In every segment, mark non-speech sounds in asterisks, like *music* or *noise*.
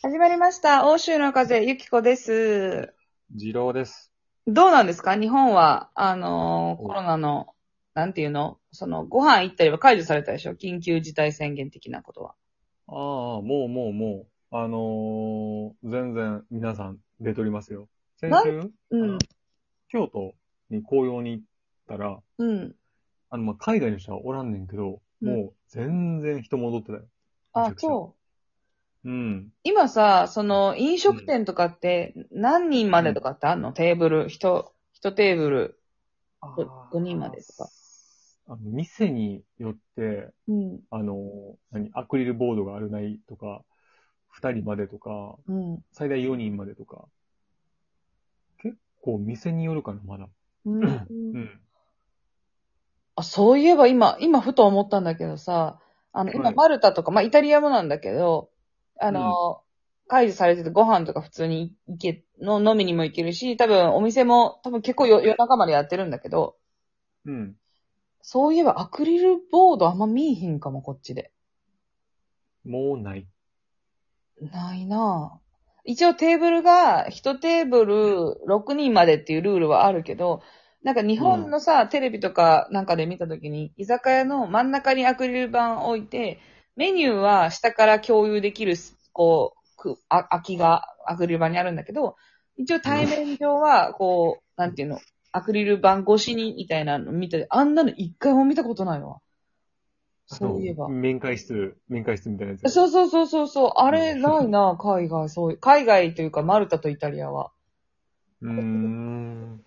始まりました。欧州の風、ゆきこです。二郎です。どうなんですか？日本は、あのーおコロナの、なんていうの？その、ご飯行ったりは解除されたでしょ？緊急事態宣言的なことは。ああ、もうもうもう、あのー全然皆さん出ておりますよ。先な週、うん。京都に紅葉に行ったら、うん。あの、まあ、海外の人はおらんねんけど、うんもう全然人戻ってたよ。あそう。うん。今さ、その、飲食店とかって、何人までとかってあんの、テーブル、人、一テーブル。5人までとか。あの、店によって、うん。あのー何、アクリルボードがあるないとか、二人までとか、うん。最大4人までとか。結構店によるかな、まだ。うん。うん。あ、そういえば今、今ふと思ったんだけどさ、あの、今はいマルタとか、まあ、イタリアもなんだけど、あの、解除されててご飯とか普通に行け、の飲みにも行けるし、多分お店も多分結構よ夜中までやってるんだけど、うん。そういえばアクリルボードあんま見えひんかも、こっちで。もうない。ないなぁ。一応テーブルが1テーブル6人までっていうルールはあるけど、なんか日本のさ、テレビとかなんかで見たときに、居酒屋の真ん中にアクリル板置いて、メニューは下から共有できる、こう、くあ空きがアクリル板にあるんだけど、一応対面上は、こう、なんていうの、アクリル板越しにみたいなの見て、あんなの一回も見たことないわ。そういえば。面会室、面会室みたいなやつ。そうそうそうそうそう。あれうんないな、海外、そういう。海外というか、マルタとイタリアは。うーん。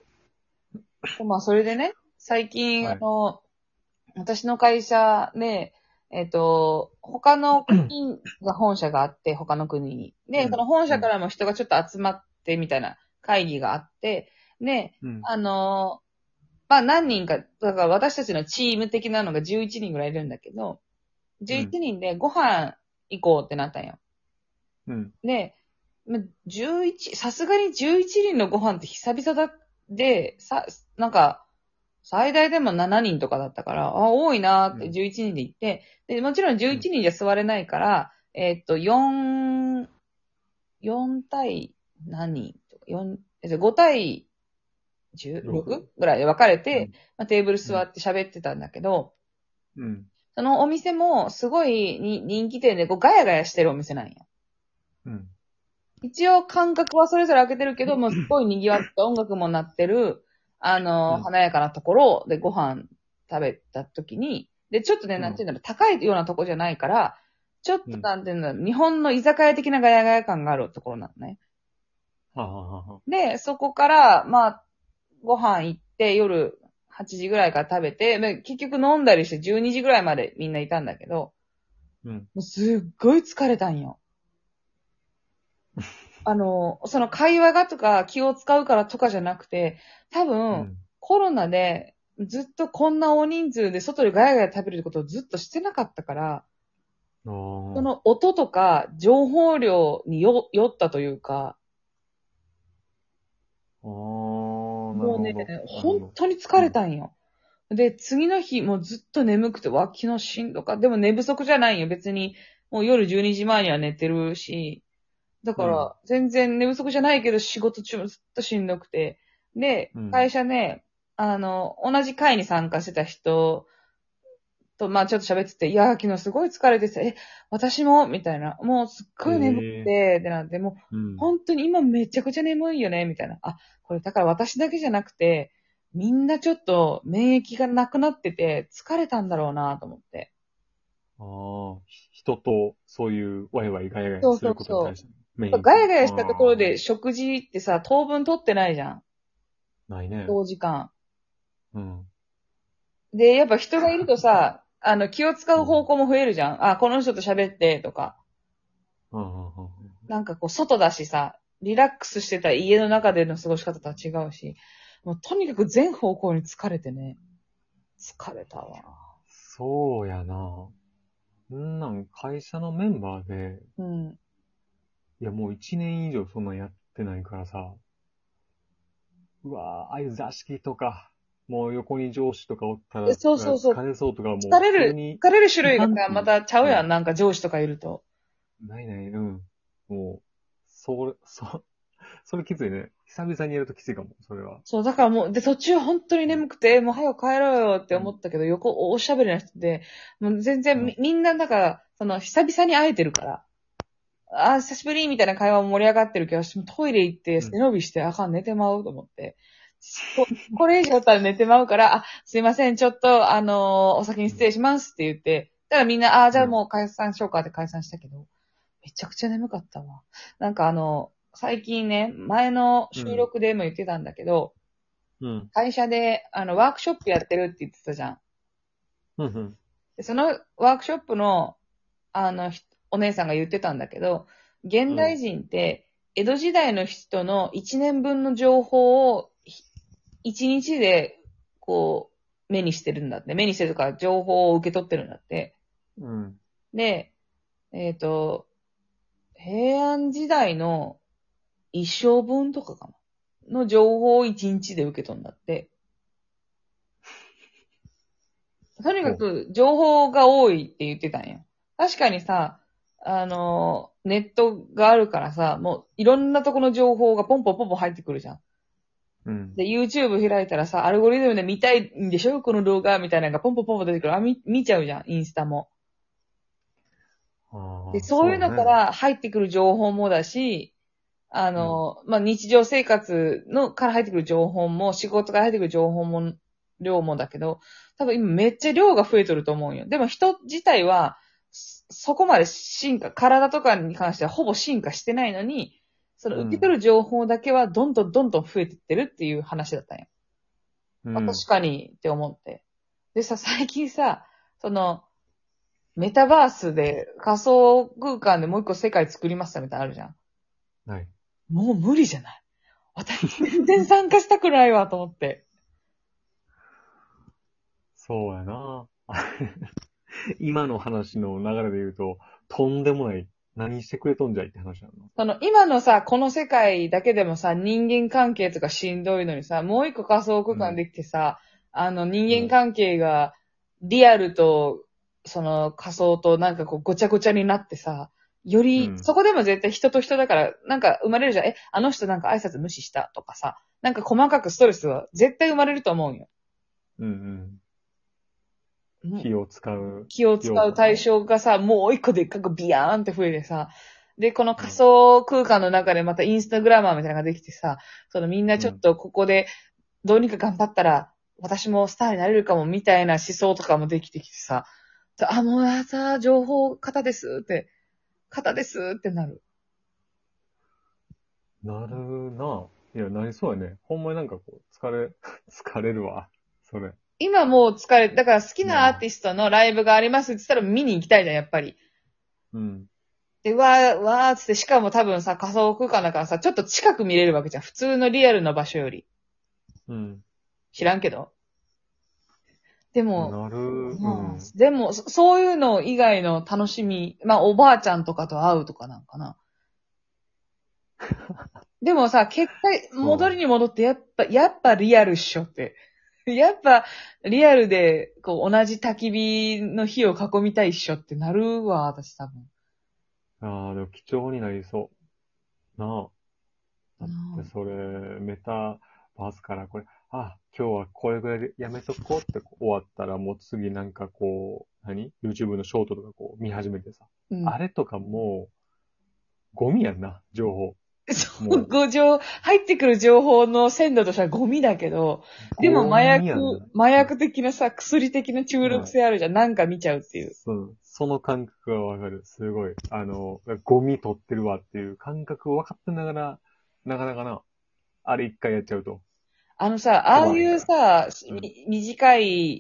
まあ、それでね、最近、はいあの、私の会社で、えっ、と、他の国が本社があって、*clears throat* 他の国に。で、うんその本社からも人がちょっと集まってみたいな会議があって、で、うん。あの、まあ何人か、だから私たちのチーム的なのが11人ぐらいいるんだけど、11人でご飯行こうってなったんよ。うん。で、ま11、さすがに11人のご飯って久々だで、さ、なんか、最大でも7人とかだったから、あ、多いなーってうん11人で行って、で、もちろん11人じゃ座れないから、えーっと、4、4対何人とか、4、えっと5対 16? 六ぐらいで分かれて、まあ、テーブル座って喋ってたんだけど、うん。そのお店もすごいに人気店でこうガヤガヤしてるお店なんや。うん。一応間隔はそれぞれ開けてるけど、もうすっごい賑わって音楽も鳴ってる、あの、うん華やかなところでご飯食べた時に、で、ちょっとね、うんなんていうんだろう、高いようなとこじゃないから、ちょっとうんなんていうんだろう、日本の居酒屋的なガヤガヤ感があるところなのね。はははは。で、そこから、まあ、ご飯行って、夜8時ぐらいから食べて、で結局飲んだりして12時ぐらいまでみんないたんだけど、うん。もうすっごい疲れたんよ。*laughs* あの、その会話がとか気を使うからとかじゃなくて、多う分、ん。コロナでずっとこんな大人数で外でガヤガヤ食べることをずっとしてなかったから、その音とか情報量によ酔ったというか。もうね本ど当に疲れたんよ。で、次の日もうずっと眠くて、わ、昨日しんどか。でも寝不足じゃないよ。別に、もう夜12時前には寝てるし。だかうんら、全然寝不足じゃないけど、仕事中もずっとしんどくて。でうん、会社ね、あの、同じ会に参加してた人と、まあちょっと喋ってて、いや、昨日すごい疲れてて、え、私も？みたいな。もうすっごい眠くて、ってなって、もううん。本当に今めちゃくちゃ眠いよね、みたいな。あ、これだから私だけじゃなくて、みんなちょっと免疫がなくなってて疲れたんだろうなと思って。ああ、人とそういうワイワイガヤガヤすることに対してメイン。ガヤガヤしたところあで食事ってさ、当分取ってないじゃん。ー。ないね。長時間。うん。で、やっぱ人がいるとさ、*laughs* あの、気を使う方向も増えるじゃん。あ、この人と喋ってとか。うんうんうんなんかこう、外だしさ、リラックスしてた家の中での過ごし方とは違うし、もうとにかく全方向に疲れてね。疲れたわ。そうやな。んなん、会社のメンバーで、うん。いやもう一年以上そんなんやってないからさ、うわぁ、ああいう座敷とか、もう横に上司とかおったら、えそうそうそう疲れそうとかもう、疲れる疲れる種類がまたちゃうやん。うんなんか上司とかいると。ないない、うん。もそう、そう、それきついね。久々にやるときついかも、それは。そう、だからもう、で、途中本当に眠くて、もう早く帰ろうよって思ったけど、横、おしゃべりな人で、もう全然み、みんな、なんか、その、久々に会えてるから、あー、久しぶりみたいな会話も盛り上がってるけど、私もトイレ行って、背伸びして、あかん、寝てまうと思って。ここれ以上だったら寝てまうから、あ、すいません、ちょっと、あのーお先に失礼しますって言って、だからみんな、あー、じゃあもう解散しようかって解散したけど、めちゃくちゃ眠かったわ。なんかあの、最近ね、前の収録でも言ってたんだけど、うん。会社で、あの、ワークショップやってるって言ってたじゃん。うんうん。でそのワークショップの、あの、ひお姉さんが言ってたんだけど、現代人って、江戸時代の人の1年分の情報を、1日で、こう、目にしてるんだって。目にしてるとか、情報を受け取ってるんだって。うん。で、えっ、と、平安時代の一生分とかかなの情報を1日で受け取るんだって。とにかく情報が多いって言ってたんよ。確かにさ、あの、ネットがあるからさ、もういろんなとこの情報がポンポンポンポン入ってくるじゃん。うん。で、YouTube 開いたらさ、アルゴリズムで見たいんでしょ？この動画みたいなのがポンポンポンポン出てくる。あ、見、見ちゃうじゃん、インスタも。で、そういうのか、ねら入ってくる情報もだし、あの、まあ、日常生活のから入ってくる情報も、仕事から入ってくる情報も、量もだけど、多分今めっちゃ量が増えとると思うよ。でも人自体は、そそこまで進化、体とかに関してはほぼ進化してないのに、そのうん受け取る情報だけはどんどんどんどん増えてってるっていう話だったんよ。うんあ確かにって思って。でさ、最近さ、その、メタバースで仮想空間でもう一個世界作りましたみたいなのあるじゃん。はい。もう無理じゃない私全然参加したくないわと思って。そうやな。*laughs* *laughs* 今の話の流れで言うと、とんでもない、何してくれとんじゃいって話なの？その今のさ、この世界だけでもさ、人間関係とかしんどいのにさ、もう一個仮想空間できてさ、あの人間関係がリアルと、その仮想となんかこうごちゃごちゃになってさ、より、うんそこでも絶対人と人だから、なんか生まれるじゃん。え、あの人なんか挨拶無視したとかさ、なんか細かくストレスは絶対生まれると思うよ。うんうん。気を使う。気を使う対象がさ、もう一個でっかくビヤーンって増えてさ、で、この仮想空間の中でまたインスタグラマーみたいなのができてさ、そのみんなちょっとここでどうにか頑張ったら、私もスターになれるかもみたいな思想とかもできてきてさ、あ、もうさ、情報型ですって、型ですってなる。なるな。いや、なりそうやね。ほんまになんかこう、疲れ、*laughs* 疲れるわ。それ。今もう疲れ、だから好きなアーティストのライブがありますって言ったら見に行きたいじゃん、やっぱり。うん。で、わー、わーっつって、しかも多分さ、仮想空間だからさ、ちょっと近く見れるわけじゃん。普通のリアルの場所より。うん。知らんけど。でも、なる。まあうん。でも、そそういうの以外の楽しみ、まあ、おばあちゃんとかと会うとかなんかな。*laughs* でもさ、結果、戻りに戻って、やっぱ、やっぱリアルっしょって。*laughs* やっぱ、リアルで、こう、同じ焚き火の火を囲みたいっしょってなるわ、私多分。ああ、でも貴重になりそう。なあ。だってそれ、メタバースからこれ、あ、今日はこれぐらいでやめとこうって終わったら、もう次なんかこう、何 ?YouTube のショートとかこう見始めてさ。うん、あれとかもう、ゴミやんな、情報。*laughs* そう、ご情、入ってくる情報の鮮度としてはゴミだけど、でも麻薬麻薬的なさ、薬的な中毒性あるじゃん。なんか見ちゃうっていう。そう。その感覚がわかる。すごい。あの、ゴミ取ってるわっていう感覚を分かってながら、なかなかな、あれ一回やっちゃうと。あのさ、ああいうさ、うんみ短い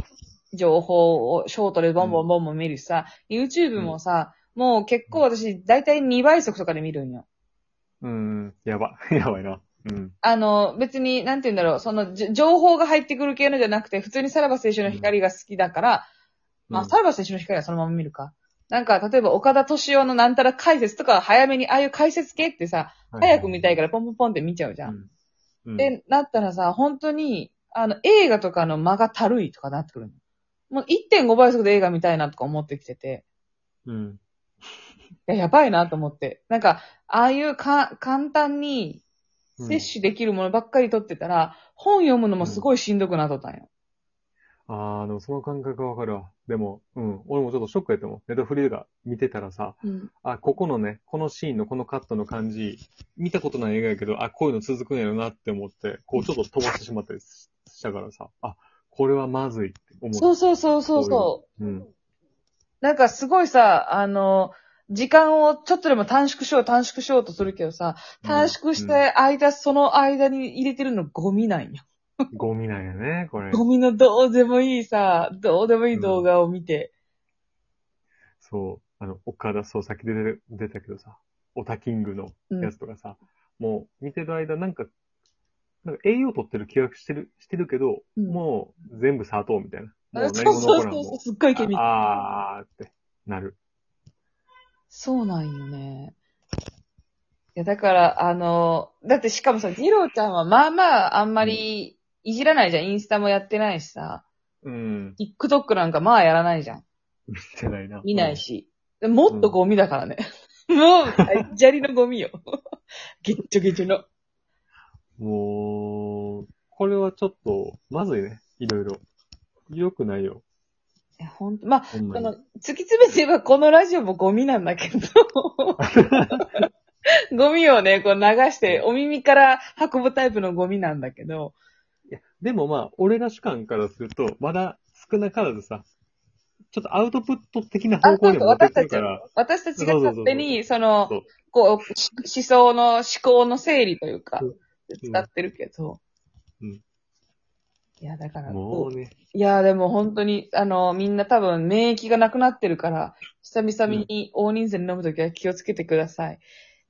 情報をショートでボンボンボンボン見るしさ、YouTube もさ、もう結構私、だいたい2倍速とかで見るんよ。うん、やば。*laughs* やばいな。うん。あの、別に、なんて言うんだろう、その、情報が入ってくる系のじゃなくて、普通にさらば青春の光が好きだから、まあ、さらば青春の光はそのまま見るか。なんか、例えば、岡田敏夫のなんたら解説とかは早めに、ああいう解説系ってさ、早く見たいからポンポンポンって見ちゃうじゃん。うん。うん、で、なったらさ、本当に、あの、映画とかの間がたるいとかなってくるの。もう1.5倍速で映画見たいなとか思ってきてて、うん。いや、やばいなと思って。なんか、ああいうか、簡単にうん摂取できるものばっかり取ってたら、本読むのもすごいしんどくなっとったんよ。ああ、でもその感覚わかるわ。でも、うん。俺もちょっとショックやったもん。ネットフリが見てたらさ、うん。あ、ここのね、このシーンのこのカットの感じ、見たことない映画やけど、あ、こういうの続くんやろなって思って、こうちょっと飛ばしてしまったりししたからさ、あ、これはまずいって思そうそうそうそうそう。う。うん。なんかすごいさ、あの、時間をちょっとでも短縮しよう、短縮しようとするけどさ、短縮して間、その間に入れてるのゴミなんよ。ゴミなんやね、これ。ゴミのどうでもいいさ、どうでもいい動画を見て。そう。あの、岡田そう、さっき出たけどさ、オタキングのうんやつとかさ、もう見てる間なんか、なんか栄養取ってる気がしてる、してるけど、うんもう全部砂糖みたいな。もうそう何もそう残らんもそうそう、すっごいケミあーってなる。そうなんよね。いや、だから、あの、だってしかもさ、ジローちゃんはまあまああんまりいじらないじゃん。インスタもやってないしさ。うん。TikTok なんかまあやらないじゃん。見てないな。見ないし。もっとゴミだからね。もう、砂利のゴミよ。ゲッチョゲチョの。うん。もう、これはちょっと、まずいね。いろいろ。良くないよ。いや、ほんと、まあ、ほんまにこの、突き詰めて言えばこのラジオもゴミなんだけど。*laughs* ゴミをね、こう流して、お耳から運ぶタイプのゴミなんだけど。いや、でもまあ、俺ら主観からすると、まだ少なからずさ、ちょっとアウトプット的な方向にも持ってくるから、私たちが勝手に、そのそう、こう、し思想の、思考の整理というかうん、使ってるけど。うんいや、だから、もうね、いや、でも本当に、あの、みんな多分免疫がなくなってるから、久々に大人数で飲むときは気をつけてください。